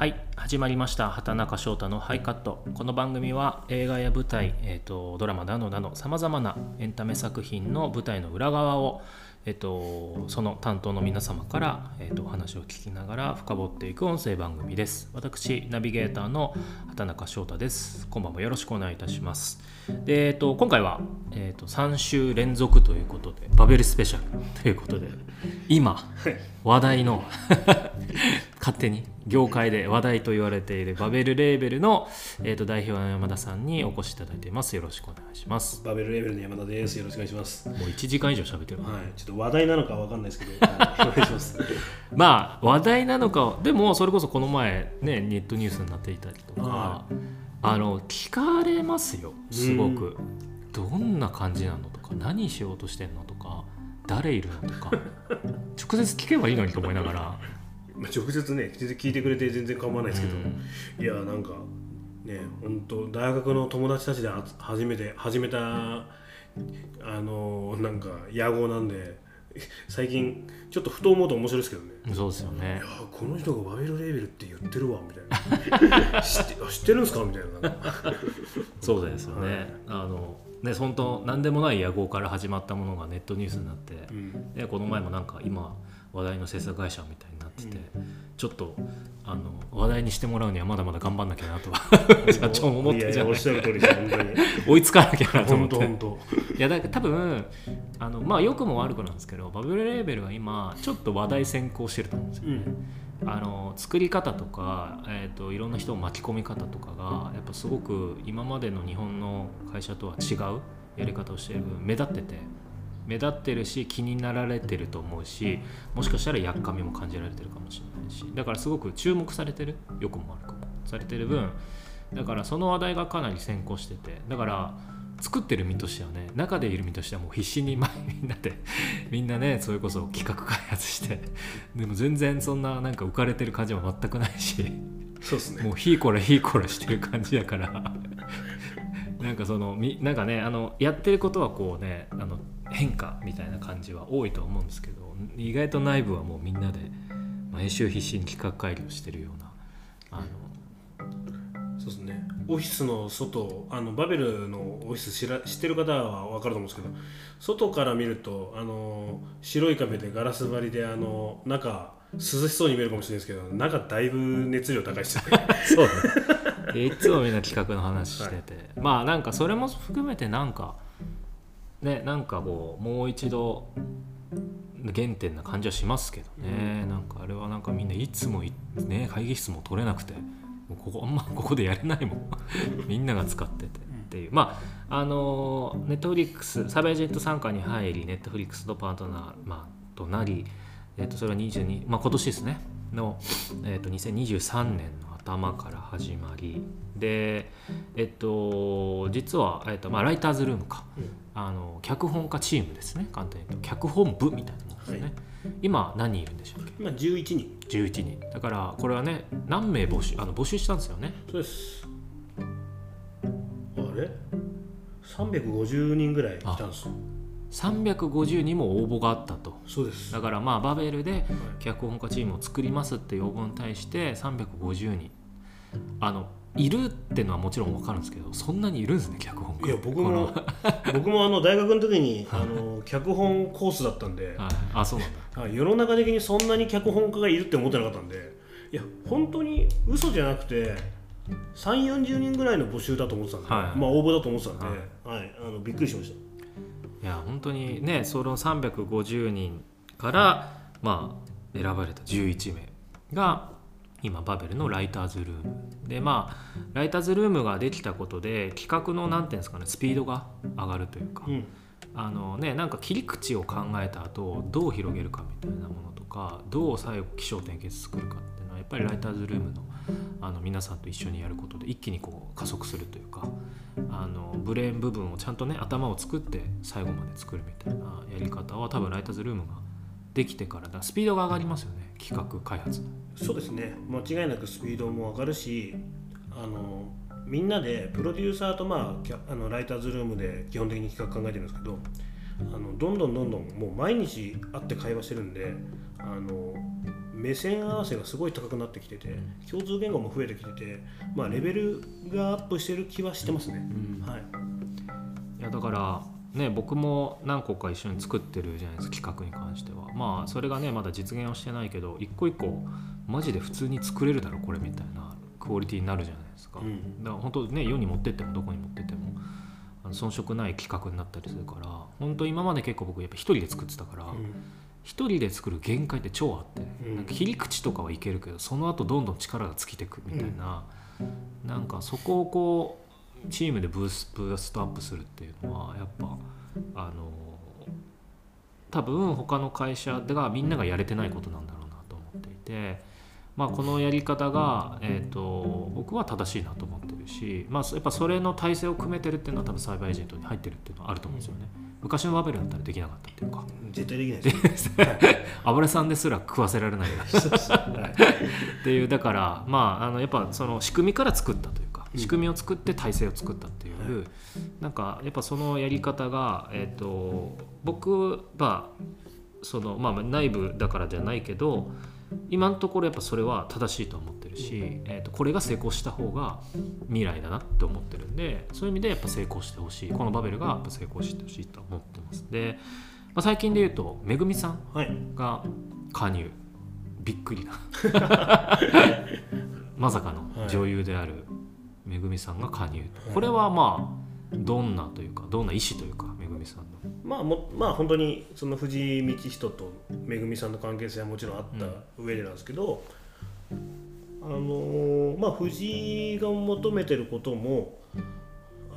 はい始まりました畑中翔太のハイカット。この番組は映画や舞台、えーと、ドラマなどなどさまざまなエンタメ作品の舞台の裏側を、えーと、その担当の皆様から、えーと、お話を聞きながら深掘っていく音声番組です。私ナビゲーターの畑中翔太です。今晩もよろしくお願いいたします。で、えー、と今回は、えー、と3週連続ということでバベルスペシャルということで今話題の 勝手に業界で話題と言われているバベルレーベルの、えー、と代表の山田さんにお越しいただいています。よろしくお願いします。バベルレーベルの山田です。よろしくお願いします。もう1時間以上喋ってるはい。ちょっと話題なのかわかんないですけど。お願いします。まあ話題なのかでもそれこそこの前ねネットニュースになっていたりとかあの聞かれますよ。すごく。どんな感じなのとか何しようとしてんのとか誰いるのとか。直接聞けばいいのにと思いながらまあ、直接ね全然聞いてくれて全然構わないですけど、うん、いやなんかね本当大学の友達たちで初めて始めたあのなんか野号なんで最近ちょっとふと思うと面白いですけどね。そうですよね。いやこの人がバイルレーベルって言ってるわみたいな。知って知ってるんですか？みたいな。そうですよね、はい、あのね本当何でもない野号から始まったものがネットニュースになって、うん、でこの前もなんか今話題の制作会社みたいになってて、うん、ちょっとあの話題にしてもらうにはまだまだ頑張んなきゃなと 社長も思ってじゃない追いつかなきゃなと思って。いやだから多分あのまあ良くも悪くなんですけどバブルレーベルは今ちょっと話題先行してると思うんですよね、うん、あの作り方とか、えーと、いろんな人を巻き込み方とかがやっぱすごく今までの日本の会社とは違うやり方をしている分目立ってて目立ってるし気になられてると思うしもしかしたらやっかみも感じられてるかもしれないしだからすごく注目されてるよくも悪くもされてる分だからその話題がかなり先行しててだから作ってる身としてはね中でいる身としてはもう必死に前みんなで みんなねそれこそ企画開発してでも全然そんななんか浮かれてる感じは全くないしそうですね。もうひいこらひいこらしてる感じだから。なんかそのみなんかねあのやってることはこうねあの変化みたいな感じは多いと思うんですけど意外と内部はもうみんなで毎週必死に企画会議をしてるようなあのそうですね。オフィスの外あのバベルのオフィス知ら知ってる方は分かると思うんですけど外から見るとあの白い壁でガラス張りであの中涼しそうに見えるかもしれないですけど中だいぶ熱量高いですよね。そうね。いつもみんな企画の話してて、はい、まあなんかそれも含めてなんかねなんかこうもう一度原点な感じはしますけどね、うん、なんかあれはなんかみんないつもね会議室も取れなくてここあんま ここでやれないもん。みんなが使っててっていう。まああのネットフリックスサベージェット参加に入りネットフリックスとパートナー、まあ、となり、えー、とそれは22、まあ、今年ですね。の、えー、と2023年の頭から始まりでえっと実は、えっとまあ、ライターズルームか、うん、あの脚本家チームですね。簡単に言うと。脚本部みたいなものですね、はい、今何人いるんでしょう今11人。11人。だからこれはね何名募集あの募集したんですよね。そうです。あれ？350人ぐらい来たんです。350にも応募があったと。そうです。だからまあバベルで脚本家チームを作りますって要望に対して350人。あのいるってのはもちろん分かるんですけどそんなにいるんですね脚本家。いや僕も 僕もあの大学の時にあの脚本コースだったんで、はい、あそうなんだ。世の中的にそんなに脚本家がいるって思ってなかったんで。いや本当に嘘じゃなくて3 4 0人ぐらいの募集だと思ってたんで、はい、まあ応募だと思ってたんで、はい、はい、あのびっくりしました。いや本当にねその350人からまあ選ばれた11名が今バベルのライターズルーム。でまあライターズルームができたことで企画の何ていうんですかねスピードが上がるというか、うん、あのねなんか切り口を考えた後どう広げるかみたいなものとかどう最後起承転結作るかっていうのはやっぱりライターズルームのあの皆さんと一緒にやることで一気にこう加速するというかあのブレーン部分をちゃんとね頭を作って最後まで作るみたいなやり方は多分ライターズルームができてからだスピードが上がりますよね企画開発。そうですね。間違いなくスピードも上がるしあのみんなでプロデューサーと、まあ、あのライターズルームで基本的に企画考えてるんですけどあのどんどんどんどんもう毎日会って会話してるんであの目線合わせがすごい高くなってきてて共通言語も増えてきてて、まあ、レベルがアップしてる気はしてますね。はい、いやだからね、僕も何個か一緒に作ってるじゃないですか企画に関しては。まあそれがねまだ実現はしてないけど一個一個マジで普通に作れるだろこれみたいなクオリティになるじゃないですか、うん、だから本当ね世に持ってってもどこに持ってっても遜色ない企画になったりするから本当今まで結構僕やっぱ一人で作ってたから、うん。一人で作る限界って超あって、うん、なんか切り口とかはいけるけどその後どんどん力が尽きてくみたいな、うん、なんかそこをこうチームでブースブーストアップするっていうのはやっぱあの多分他の会社ではみんながやれてないことなんだろうなと思っていて。まあ、このやり方が、えーと、僕は正しいなと思ってるし、まあ、やっぱそれの体制を組めてるっていうのは多分サイバーエージェントに入ってるっていうのはあると思うんですよね。昔のバベルだったらできなかったっていうか。絶対できないです 油さんですら食わせられない。っていうだからまああのやっぱその仕組みから作ったというか仕組みを作って体制を作ったっていう、うん、なんかやっぱそのやり方が、えーと、僕はその、まあ、内部だからじゃないけど今のところやっぱそれは正しいと思ってるし、えー、とこれが成功した方が未来だなって思ってるんでそういう意味でやっぱ成功してほしい。このバベルがやっぱ成功してほしいと思ってます。で、まあ、最近で言うとめぐみさんが加入、はい、びっくりな。まさかの女優であるめぐみさんが加入、これはまあどんなというかどんな意思というかめぐみさんの。まあもまあ本当にその藤井道人とめぐみさんの関係性はもちろんあった上でなんですけど、うん、あのまあ藤井が求めてることも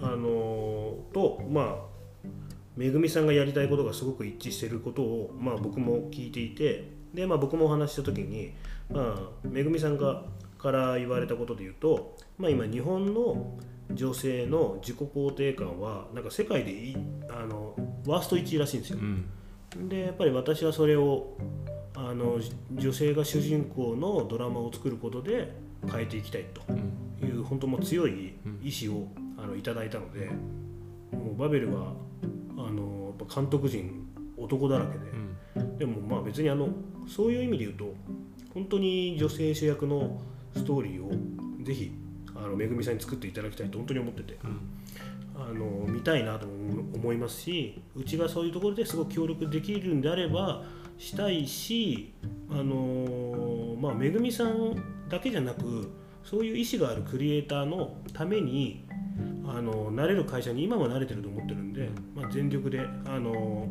あのとまあめぐみさんがやりたいことがすごく一致してることを、まあ、僕も聞いていてで、まあ、僕もお話した時に、まあ、めぐみさんがから言われたことで言うと、まあ、今日本の女性の自己肯定感はなんか世界でいあのワースト1位らしいんですよ。うん、でやっぱり私はそれをあの女性が主人公のドラマを作ることで変えていきたいという、うん、本当も強い意志をあのいただいたのでもうバベルはあの監督陣男だらけで、うん、でもまあ別にあのそういう意味で言うと本当に女性主役のストーリーをぜひあのめぐみさんに作っていただきたいと本当に思ってて、うん、あの見たいなと思いますしうちがそういうところですごく協力できるんであればしたいしあのまあめぐみさんだけじゃなくそういう意思があるクリエイターのためにあの慣れる会社に今も慣れてると思ってるんで、まあ、全力であの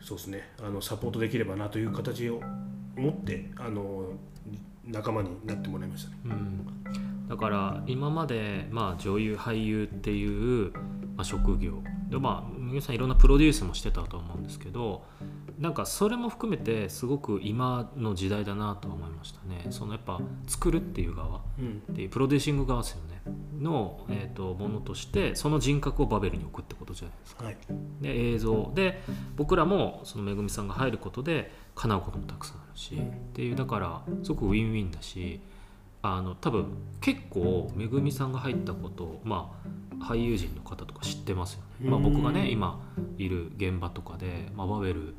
そうですねあのサポートできればなという形を持ってあの仲間になってもらいましたね。うん。だから今まで、まあ、女優俳優っていう、まあ、職業。でまあ皆さんいろんなプロデュースもしてたと思うんですけどなんかそれも含めてすごく今の時代だなと思いましたね。そのやっぱ作るっていう側っていうプロデューシング側ですよね。の、えーと、ものとしてその人格をバベルに置くってことじゃないですか、はい、で映像。で僕らもそのめぐみさんが入ることで叶うこともたくさんあるし、っていうだからすごくウィンウィンだしあの多分結構めぐみさんが入ったことまあ俳優陣の方とか知ってますよね、まあ、僕がね今いる現場とかで、まあ、バベル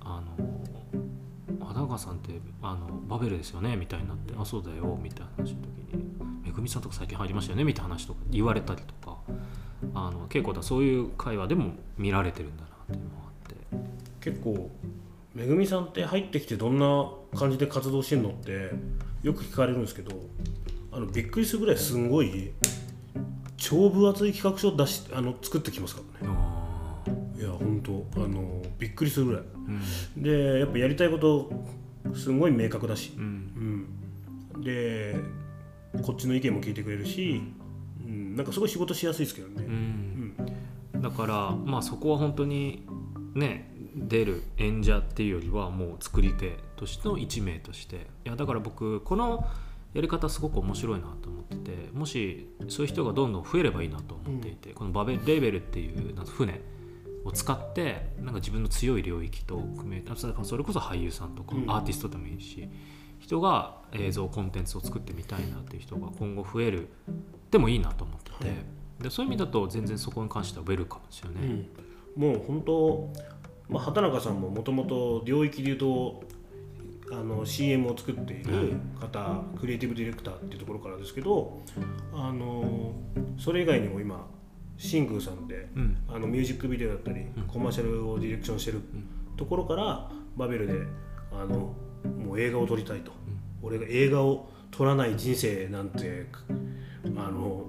あの花川さんってあのバベルですよねみたいになってあそうだよみたいな話の時にめぐみさんとか最近入りましたよねみたいな話とか言われたりとかあの結構だそういう会話でも見られてるんだなっていうのがあって。結構めぐみさんって入ってきてどんな感じで活動してんのってよく聞かれるんですけどあのびっくりするぐらいすんごい超分厚い企画書を出しあの作ってきますからね。いや本当あのびっくりするぐらい、うん、でやっぱやりたいことすごい明確だし、うん、うん、でこっちの意見も聞いてくれるし、うん、なんかすごい仕事しやすいですけどね、だからまあそこは本当にね出る演者っていうよりはもう作り手としての一名として。いやだから僕このやり方すごく面白いなと思っててもしそういう人がどんどん増えればいいなと思っていて、うん、このバベレーベルっていうなんか船を使ってなんか自分の強い領域と組めそれこそ俳優さんとかアーティストでもいいし、うん、人が映像コンテンツを作ってみたいなっていう人が今後増えるでもいいなと思ってて、はい、でそういう意味だと全然そこに関してはウェルカムですよね。うん、もう本当まあ、畑中さんももともと領域でいうとあの CM を作っている方、クリエイティブディレクターっていうところからですけどあのそれ以外にも今シングーさんで、うん。あのミュージックビデオだったり、コマーシャルをディレクションしてるところからバベルであのもう映画を撮りたいと、俺が映画を撮らない人生なんてあの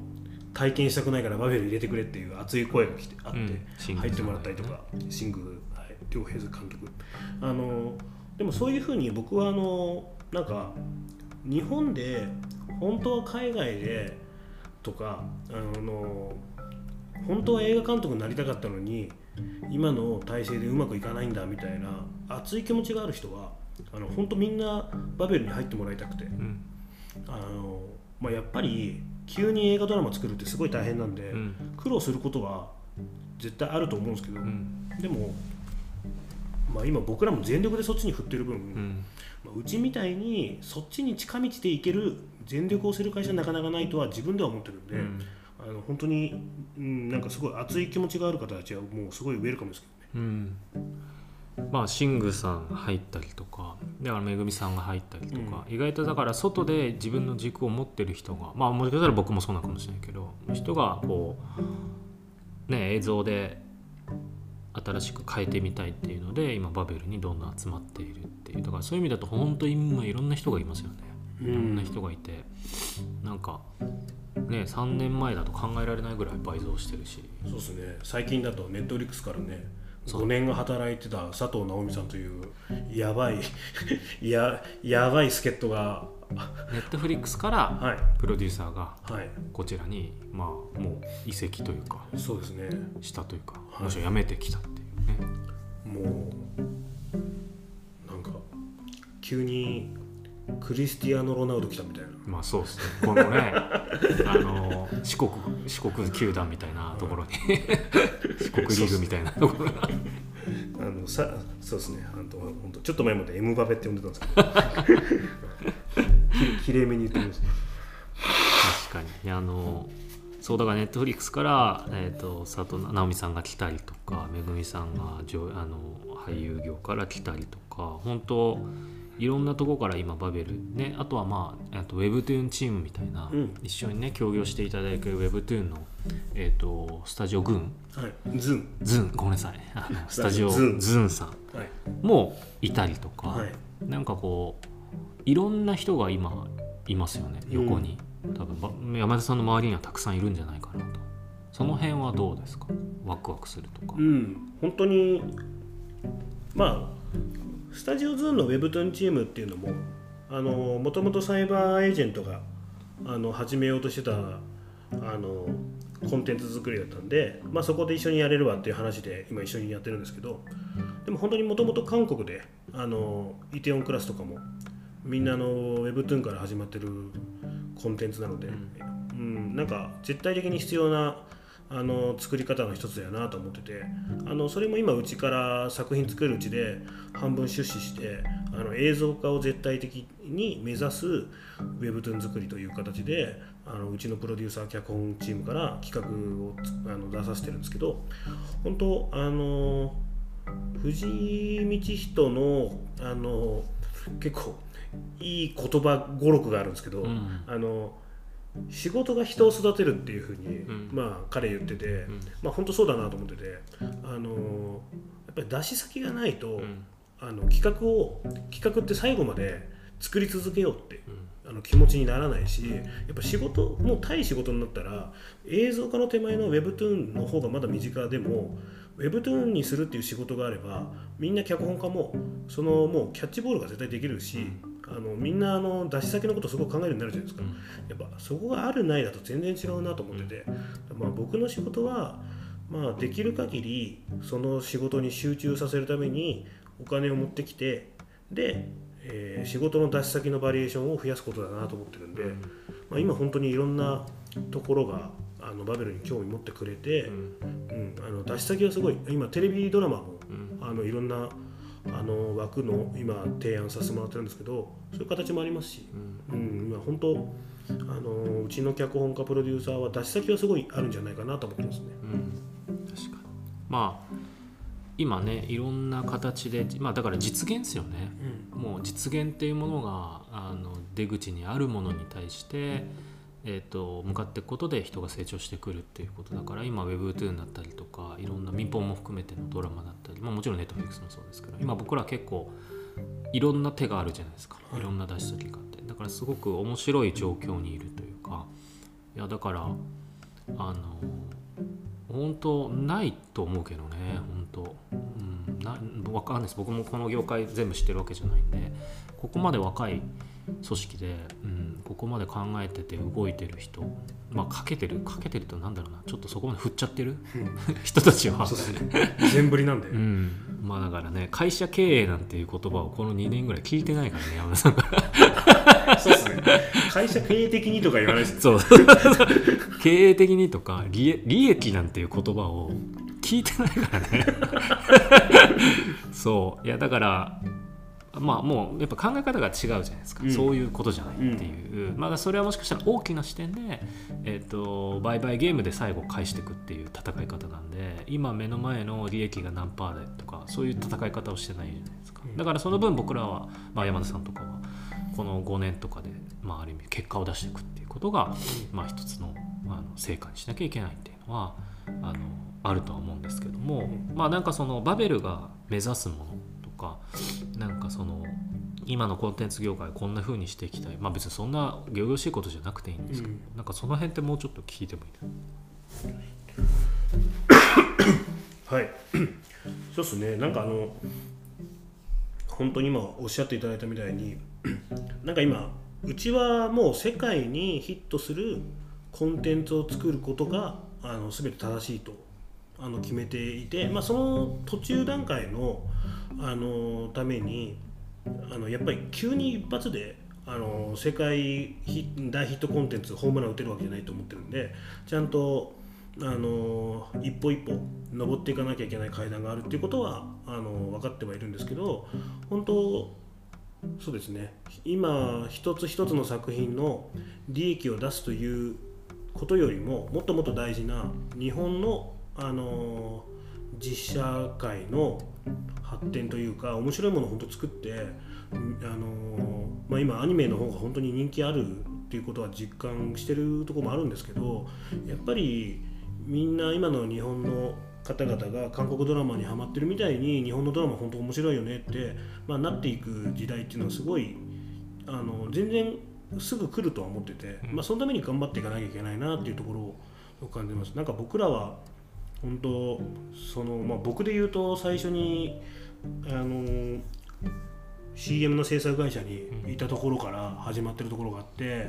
体験したくないからバベル入れてくれっていう熱い声が来てあって、入ってもらったりとか、シング両平監督。あのでもそういうふうに僕はあのなんか日本で本当は海外でとかあの本当は映画監督になりたかったのに今の体制でうまくいかないんだみたいな熱い気持ちがある人はあの本当みんなバベルに入ってもらいたくて。うん。あの、まあ、やっぱり急に映画ドラマ作るってすごい大変なんで、うん。苦労することは絶対あると思うんですけど、うん。でも、まあ、今僕らも全力でそっちに振ってる分、うん。まあうちみたいにそっちに近道で行ける全力をする会社はなかなかないとは自分では思ってるんで、うん。あの本当に、うん、なんかすごい熱い気持ちがある方たちはもうすごいウェルカムですけどね。うん。まあシングさん入ったりとかだからめぐみさんが入ったりとか、意外とだから外で自分の軸を持ってる人がまあもしかしたら僕もそうなのかもしれないけど人がこうね映像で新しく変えてみたいっていうので今バベルにどんどん集まっているっていう。だからそういう意味だと本当に今いろんな人がいますよね。いろんな人がいて。なんかね3年前だと考えられないぐらい倍増してるし。そうですね。最近だとネットフリックスからねそう。5年が働いてた佐藤直美さんというやばい ややばい助っ人がネットフリックスからはい。プロデューサーがはい。こちらにまあもう移籍というかそうですね。したというかはい。もしくは辞めてきたっていうね。もうなんか急にクリスティアーノ・ロナウド来たみたいな。まあそうですね。このね あの四国四国球団みたいなところに。四国リーグみたいなところがあのさそうですね。あの本当ちょっと前までエムバペって呼んでたんですけどききれいめに言ってました。確かに。あのそうだからネットフリックスから、えー、と佐藤直美さんが来たりとかめぐみさんが女あの俳優業から来たりとか本当いろんなとこから今バベルねあとはまああと Webtoon チームみたいな、うん。一緒にね協業していただける Webtoon の、えー、とスタジオグーン。はい。ズン。ズンごめんなさい。スタジオズン。ズンさんはい。もいたりとか、はい。なんかこういろんな人が今いますよね横に、多分ば山田さんの周りにはたくさんいるんじゃないかなと。その辺はどうですか？ワクワクするとか。うん。本当にまあスタジオズーンのウェブトゥーンチームっていうのもあのもともとサイバーエージェントがあの始めようとしてたあのコンテンツ作りだったんで、まあ、そこで一緒にやれるわっていう話で今一緒にやってるんですけどでも本当にもともと韓国であのイテオンクラスとかもみんなのウェブトゥーンから始まってるコンテンツなので、うん、なんか絶対的に必要なあの作り方の一つだよなと思っててあのそれも今うちから作品作るうちで半分出資してあの映像化を絶対的に目指すウェブトゥーン作りという形であのうちのプロデューサー脚本チームから企画をあの出させてるんですけど本当あの藤井道人のあの結構いい言葉語録があるんですけど、うん。あの仕事が人を育てるっていうふうに、ん。まあ彼言ってて、ん。まあ本当そうだなと思っててあのやっぱり出し先がないと、うん。あの企画を企画って最後まで作り続けようって、あの気持ちにならないしやっぱ仕事もう対仕事になったら映像化の手前の Webtoon の方がまだ身近でも Webtoon にするっていう仕事があればみんな脚本家もそのもうキャッチボールが絶対できるし、あのみんなあの出し先のことをすごく考えるようになるじゃないですか、やっぱそこがあるないだと全然違うなと思ってて、まあ、僕の仕事は、まあ、できる限りその仕事に集中させるためにお金を持ってきてで、えー仕事の出し先のバリエーションを増やすことだなと思ってるんで、まあ、今本当にいろんなところがあのバベルに興味持ってくれて、うん。あの出し先はすごい今テレビドラマも、あのいろんなあの枠の今提案させてもらってるんですけどそういう形もありますし、うん。今本当あのうちの脚本家プロデューサーは出し先はすごいあるんじゃないかなと思ってますね。うん。確かに。まあ今ねいろんな形で、まあ、だから実現ですよね、うん。もう実現っていうものがあの出口にあるものに対して、えー、と向かっていくことで人が成長してくるっていうことだから今 Web2 だったりとかいろんな民放も含めてのドラマだったり、まあ、もちろん Netflix もそうですけど今僕ら結構いろんな手があるじゃないですかはい。いろんな出し先があって。だからすごく面白い状況にいるというかいやだからあの本当ないと思うけどね本当、うん、なわかんないです。僕もこの業界全部知ってるわけじゃないんでここまで若い組織で、うん、ここまで考えてて動いてる人まあかけてるかけてるとなんだろうなちょっとそこまで振っちゃってる？人たちは。そうですね。全振りなんで、うん、まあだからね会社経営なんていう言葉をこの2年ぐらい聞いてないからね山田さん。からそうですね。会社経営的にとか言わないですね。そう。経営的にとか利益なんていう言葉を聞いてないからね。そう。いやだからまあもうやっぱ考え方が違うじゃないですか、うん。そういうことじゃないっていう、まだそれはもしかしたら大きな視点で、えー、と売買ゲームで最後返していくっていう戦い方なんで今目の前の利益が何パーでとかそういう戦い方をしてないじゃないですか。うん。だからその分僕らは、まあ、山田さんとかはこの5年とかで、まあ、ある意味結果を出していくっていうことが、まあ、一つのあの成果にしなきゃいけないっていうのはあのあるとは思うんですけども、まあなんかそのバベルが目指すものとかなんかその今のコンテンツ業界をこんな風にしていきたい。まあ別にそんな仰々しいことじゃなくていいんですけど、うん。なんかその辺ってもうちょっと聞いてもいいはい。そうですね。なんかあの本当に今おっしゃっていただいたみたいになんか今うちはもう世界にヒットするコンテンツを作ることがあの全て正しいとあの決めていて、まあ、その途中段階のあのためにあのやっぱり急に一発であの世界大ヒットコンテンツホームラン打てるわけじゃないと思ってるんでちゃんとあの一歩一歩登っていかなきゃいけない階段があるっていうことはあの分かってはいるんですけど本当そうですね。今一つ一つの作品の利益を出すということよりももっともっと大事な日本のあの実写界の発展というか面白いものを本当作ってあの、まあ、今アニメの方が本当に人気あるっていうことは実感してるところもあるんですけどやっぱりみんな今の日本の方々が韓国ドラマにハマってるみたいに日本のドラマ本当面白いよねって、まあ、なっていく時代っていうのはすごいあの全然すぐ来るとは思ってて、まあ、そのために頑張っていかなきゃいけないなっていうところを感じます。なんか僕らは本当その、まあ、僕で言うと最初にあの CM の制作会社にいたところから始まってるところがあって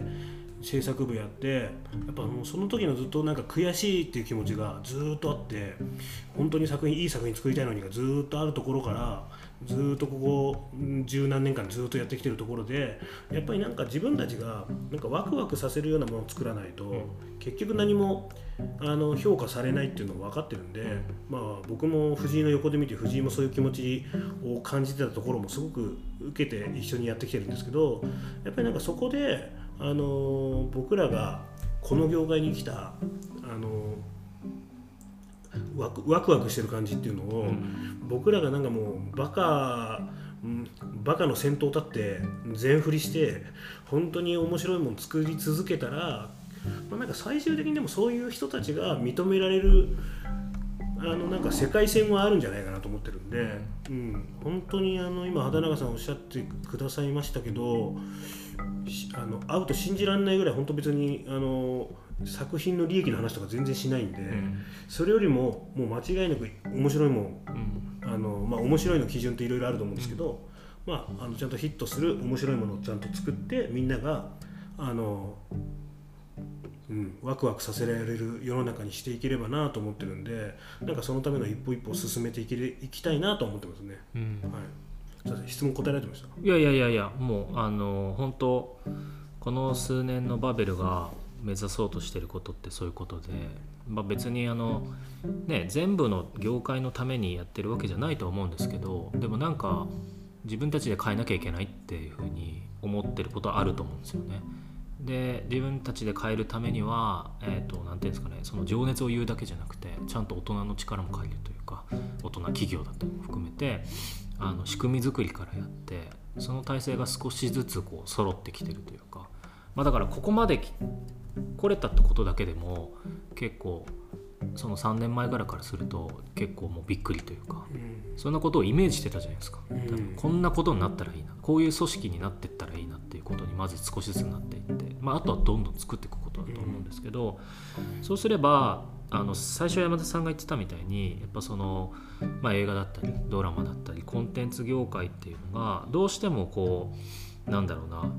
制作部やってやっぱもうその時のずっとなんか悔しいっていう気持ちがずっとあって本当に作品いい作品作りたいのにがずっとあるところからずっとここ十何年間ずっとやってきてるところでやっぱりなんか自分たちがなんかワクワクさせるようなものを作らないと結局何もあの評価されないっていうのは分かってるんで、まあ、僕も藤井の横で見て藤井もそういう気持ちを感じてたところもすごく受けて一緒にやってきてるんですけどやっぱりなんかそこで、あの僕らがこの業界に来た、あのワクワクワクしてる感じっていうのを、僕らがなんかもうバカうんバカの先頭立って全振りして本当に面白いもの作り続けたら、まあ、なんか最終的にでもそういう人たちが認められるあのなんか世界線はあるんじゃないかなと思ってるんで、うん、本当にあの今畑中さんおっしゃってくださいましたけどしあの会うと信じられないぐらい本当別にあの作品の利益の話とか全然しないんで、それよりももう間違いなく面白いもんあのまあ、面白いの基準っていろいろあると思うんですけど、まあ、あのちゃんとヒットする面白いものをちゃんと作ってみんながあの、うん、ワクワクさせられる世の中にしていければなと思ってるんでなんかそのための一歩一歩を進めていけいきたいなと思ってますね。うん。はい、質問答えられてました？いやいやいやいやもうあの本当この数年のバベルが目指そうとしてることってそういうことで、まあ、別にあの、ね、全部の業界のためにやってるわけじゃないとは思うんですけどでもなんか自分たちで変えなきゃいけないっていうふうに思ってることはあると思うんですよね。で自分たちで変えるためには何、えーと、て言うんですかねその情熱を言うだけじゃなくてちゃんと大人の力も借りるというか大人企業だったりも含めてあの仕組み作りからやってその体制が少しずつこう揃ってきてるというか、まあ、だからここまで来れたってことだけでも結構その3年前ぐらいからすると結構もうびっくりというか、うん、そんなことをイメージしてたじゃないですか、うん、こんなことになったらいいな。こういう組織になっていったらいいなっていうことにまず少しずつなっていって、まあ、あとはどんどん作っていくことだと思うんですけど、うん、そうすればあの最初山田さんが言ってたみたいにやっぱその、まあ、映画だったりドラマだったりコンテンツ業界っていうのがどうしてもこうなんだろうな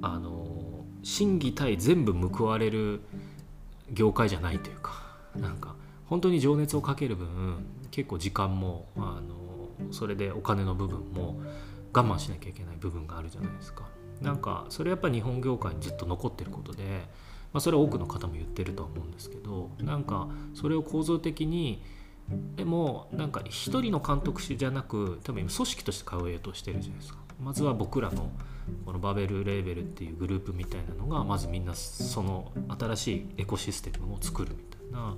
あの審議対全部報われる業界じゃないというかなんか本当に情熱をかける分結構時間もあのそれでお金の部分も我慢しなきゃいけない部分があるじゃないですか。なんかそれやっぱ日本業界にずっと残ってることで、まあ、それは多くの方も言ってるとは思うんですけどなんかそれを構造的にでもなんか一人の監督じゃなく多分今組織として買うとしてるじゃないですか。まずは僕らのこのバベルレーベルっていうグループみたいなのがまずみんなその新しいエコシステムを作るみたいなな。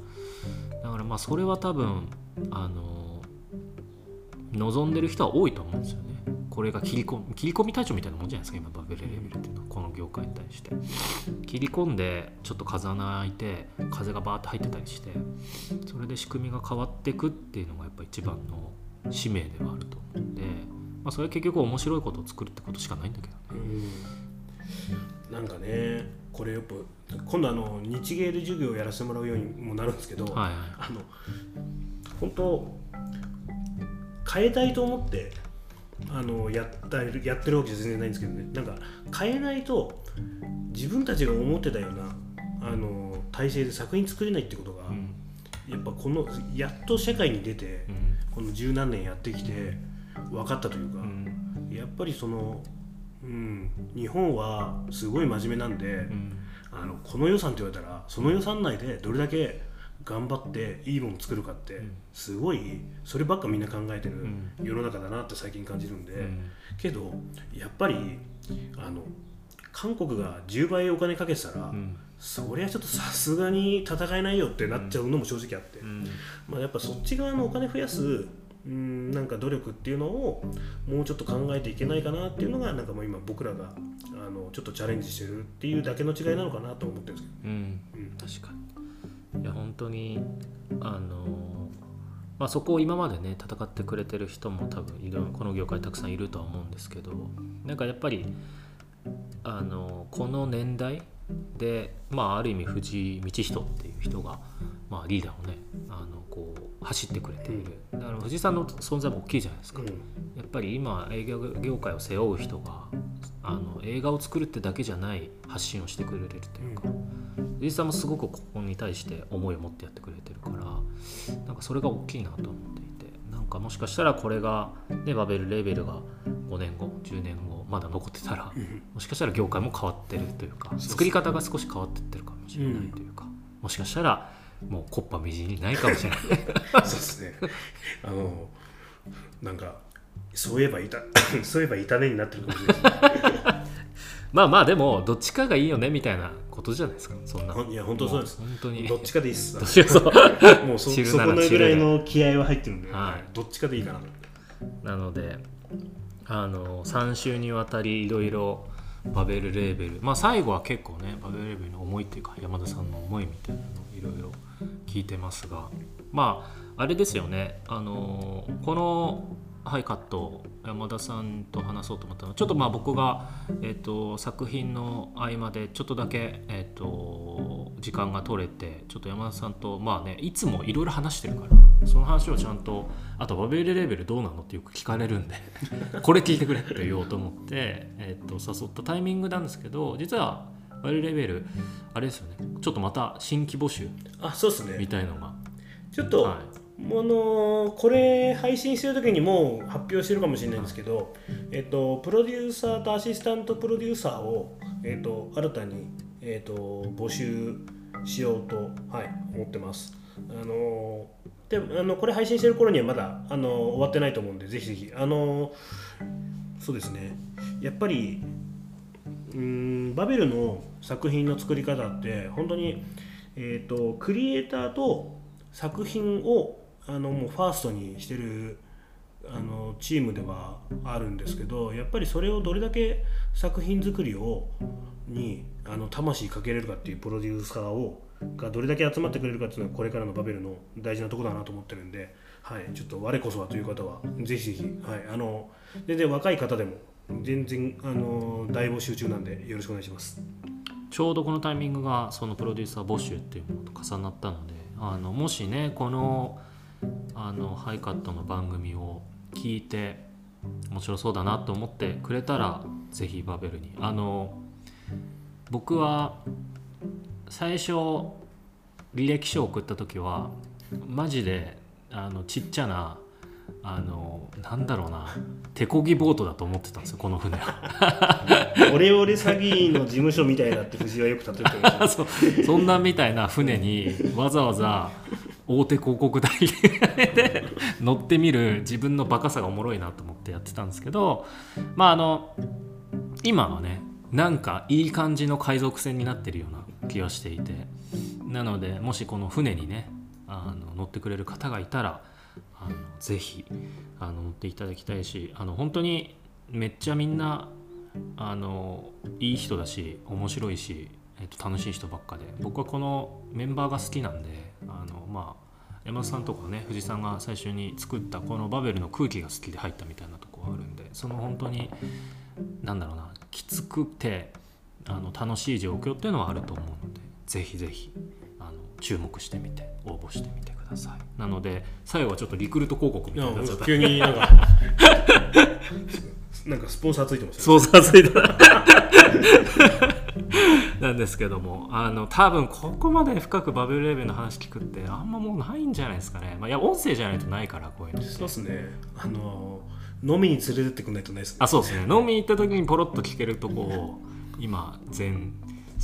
だからまあそれは多分あの望んでる人は多いと思うんですよね。これが切り込み切り込み隊長みたいなもんじゃないですか今バベルレベルっていうのは。この業界に対して。切り込んでちょっと風穴開いて風がバーッと入ってたりしてそれで仕組みが変わってくっていうのがやっぱ一番の使命ではあると思うんで。まあ、それは結局面白いことを作るってことしかないんだけどね。んなんかねこれやっぱ今度あの日芸で授業をやらせてもらうようにもなるんですけど、はいはい、あの本当変えたいと思ってあのやったやってるわけじゃ全然ないんですけどね。なんか変えないと自分たちが思ってたようなあの体制で作品作れないってことが、うん、やっぱこのやっと社会に出て、うん、この十何年やってきて。分かったというか、うん、やっぱりその、うん、日本はすごい真面目なんで、うん、あのこの予算って言われたらその予算内でどれだけ頑張っていいもの作るかってすごいそればっかみんな考えてる世の中だなって最近感じるんで、けどやっぱりあの韓国が10倍お金かけてたら、そりゃちょっとさすがに戦えないよってなっちゃうのも正直あって、まあ、やっぱそっち側のお金増やすうん。なんか努力っていうのをもうちょっと考えていけないかなっていうのがなんかもう今僕らがあのちょっとチャレンジしてるっていうだけの違いなのかなと思ってるんですけど、うん。うん、確かに。いや本当にあのまあ、そこを今までね戦ってくれてる人も多分いろこの業界たくさんいるとは思うんですけどなんかやっぱりあのこの年代で、まあ、ある意味藤井道人っていう人が、まあ、リーダーをねあのこう走ってくれている。だから藤井さんの存在も大きいじゃないですか、やっぱり今営業業界を背負う人があの映画を作るってだけじゃない発信をしてくれるというか、藤井さんもすごくここに対して思いを持ってやってくれてるからなんかそれが大きいなと思ってなんかもしかしたらこれが、ね、バベルレーベルが5年後10年後まだ残ってたら、もしかしたら業界も変わってるというか作り方が少し変わってってるかもしれないというか、もしかしたらもうコッパみじんにないかもしれない。そうですね。あのなんかそういえばいた そういえばいたねになってるかもしれないまあまあでもどっちかがいいよねみたいなことじゃないですか。そんな。いや本当そうです。本当に。どっちかでいいっす。どっちかそう。もうそ そこのぐらいの気合は入ってるんで、はい、どっちかでいいかななのであの3週にわたりいろいろバベルレーベル。まあ最後は結構ねバベルレーベルの思いっていうか山田さんの思いみたいなのをいろいろ聞いてますが。まああれですよね。あのこのはいカット山田さんと話そうと思ったの。はちょっとまあ僕が、えーと、作品の合間でちょっとだけ、えーと、時間が取れてちょっと山田さんとまあねいつもいろいろ話してるからその話をちゃんとあとバベルレベルどうなのってよく聞かれるんで これ聞いてくれって言おうと思って、えーと、誘ったタイミングなんですけど実はバベルレベルあれですよね。ちょっとまた新規募集あそうですね。みたい。のがちょっと、はいものこれ配信してる時にもう発表してるかもしれないんですけど、えっと、プロデューサーとアシスタントプロデューサーを、えっと、新たに、えっと、募集しようと、はい、思ってます。あのであのこれ配信してる頃にはまだあの終わってないと思うんでぜひぜひあのそうですねやっぱりうんバベルの作品の作り方って本当に、えーと、クリエイターと作品をあのもうファーストにしてるあのチームではあるんですけどやっぱりそれをどれだけ作品作りをにあの魂かけれるかっていうプロデューサーをがどれだけ集まってくれるかっていうのはこれからのバベルの大事なところだなと思ってるんで、はい、ちょっと我こそはという方はぜひぜひ、はい、あの全然若い方でも全然あの大募集中なんでよろしくお願いします。ちょうどこのタイミングがそのプロデューサー募集っていうものと重なったのであのもしねこのあのハイカットの番組を聞いて面白そうだなと思ってくれたらぜひバベルに。あの僕は最初履歴書を送った時はマジであのちっちゃなあのなんだろうな手こぎボートだと思ってたんですよこの船。はオレオレ詐欺の事務所みたいだって藤井はよく例えてましたそそんなみたいな船にわざわざ大手広告代理店で乗ってみる自分のバカさがおもろいなと思ってやってたんですけどまああの今はねなんかいい感じの海賊船になってるような気がしていてなのでもしこの船にねあの乗ってくれる方がいたらあのぜひあの乗っていただきたいしあの本当にめっちゃみんなあのいい人だし面白いし、えっと、楽しい人ばっかで。僕はこのメンバーが好きなんであのまあ山田さんとかね藤さんが最初に作ったこのバベルの空気が好きで入ったみたいなとこはあるんでその本当になんだろうなきつくてあの楽しい状況っていうのはあると思うのでぜひぜひあの注目してみて応募してみてください。なので最後はちょっとリクルート広告みたいにな急になんかなんかスポンサーついてますスポンサーついてなんですけどもあの多分ここまで深くバブルレベルの話聞くってあんまもうないんじゃないですかね、まあ、いや音声じゃないとないからこういうのそうですね。あの飲みに連れてってくんないとないですね。あそうですね。飲みに行った時にポロッと聞けるとこを今全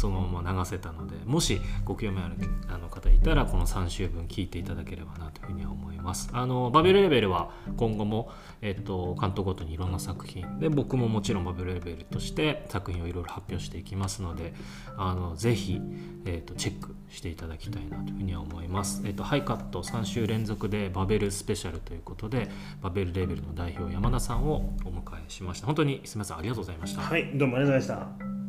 そのまま流せたのでもしご興味あるあの方いたらこの3週分聞いていただければなというふうには思います。あのバベルレベルは今後も、えっと、関東ごとにいろんな作品で僕ももちろんバベルレベルとして作品をいろいろ発表していきますのであのぜひ、えっと、チェックしていただきたいなというふうには思います、えっと、ハイカット3週連続でバベルスペシャルということでバベルレベルの代表山田さんをお迎えしました。本当にすみませんありがとうございました。はいどうもありがとうございました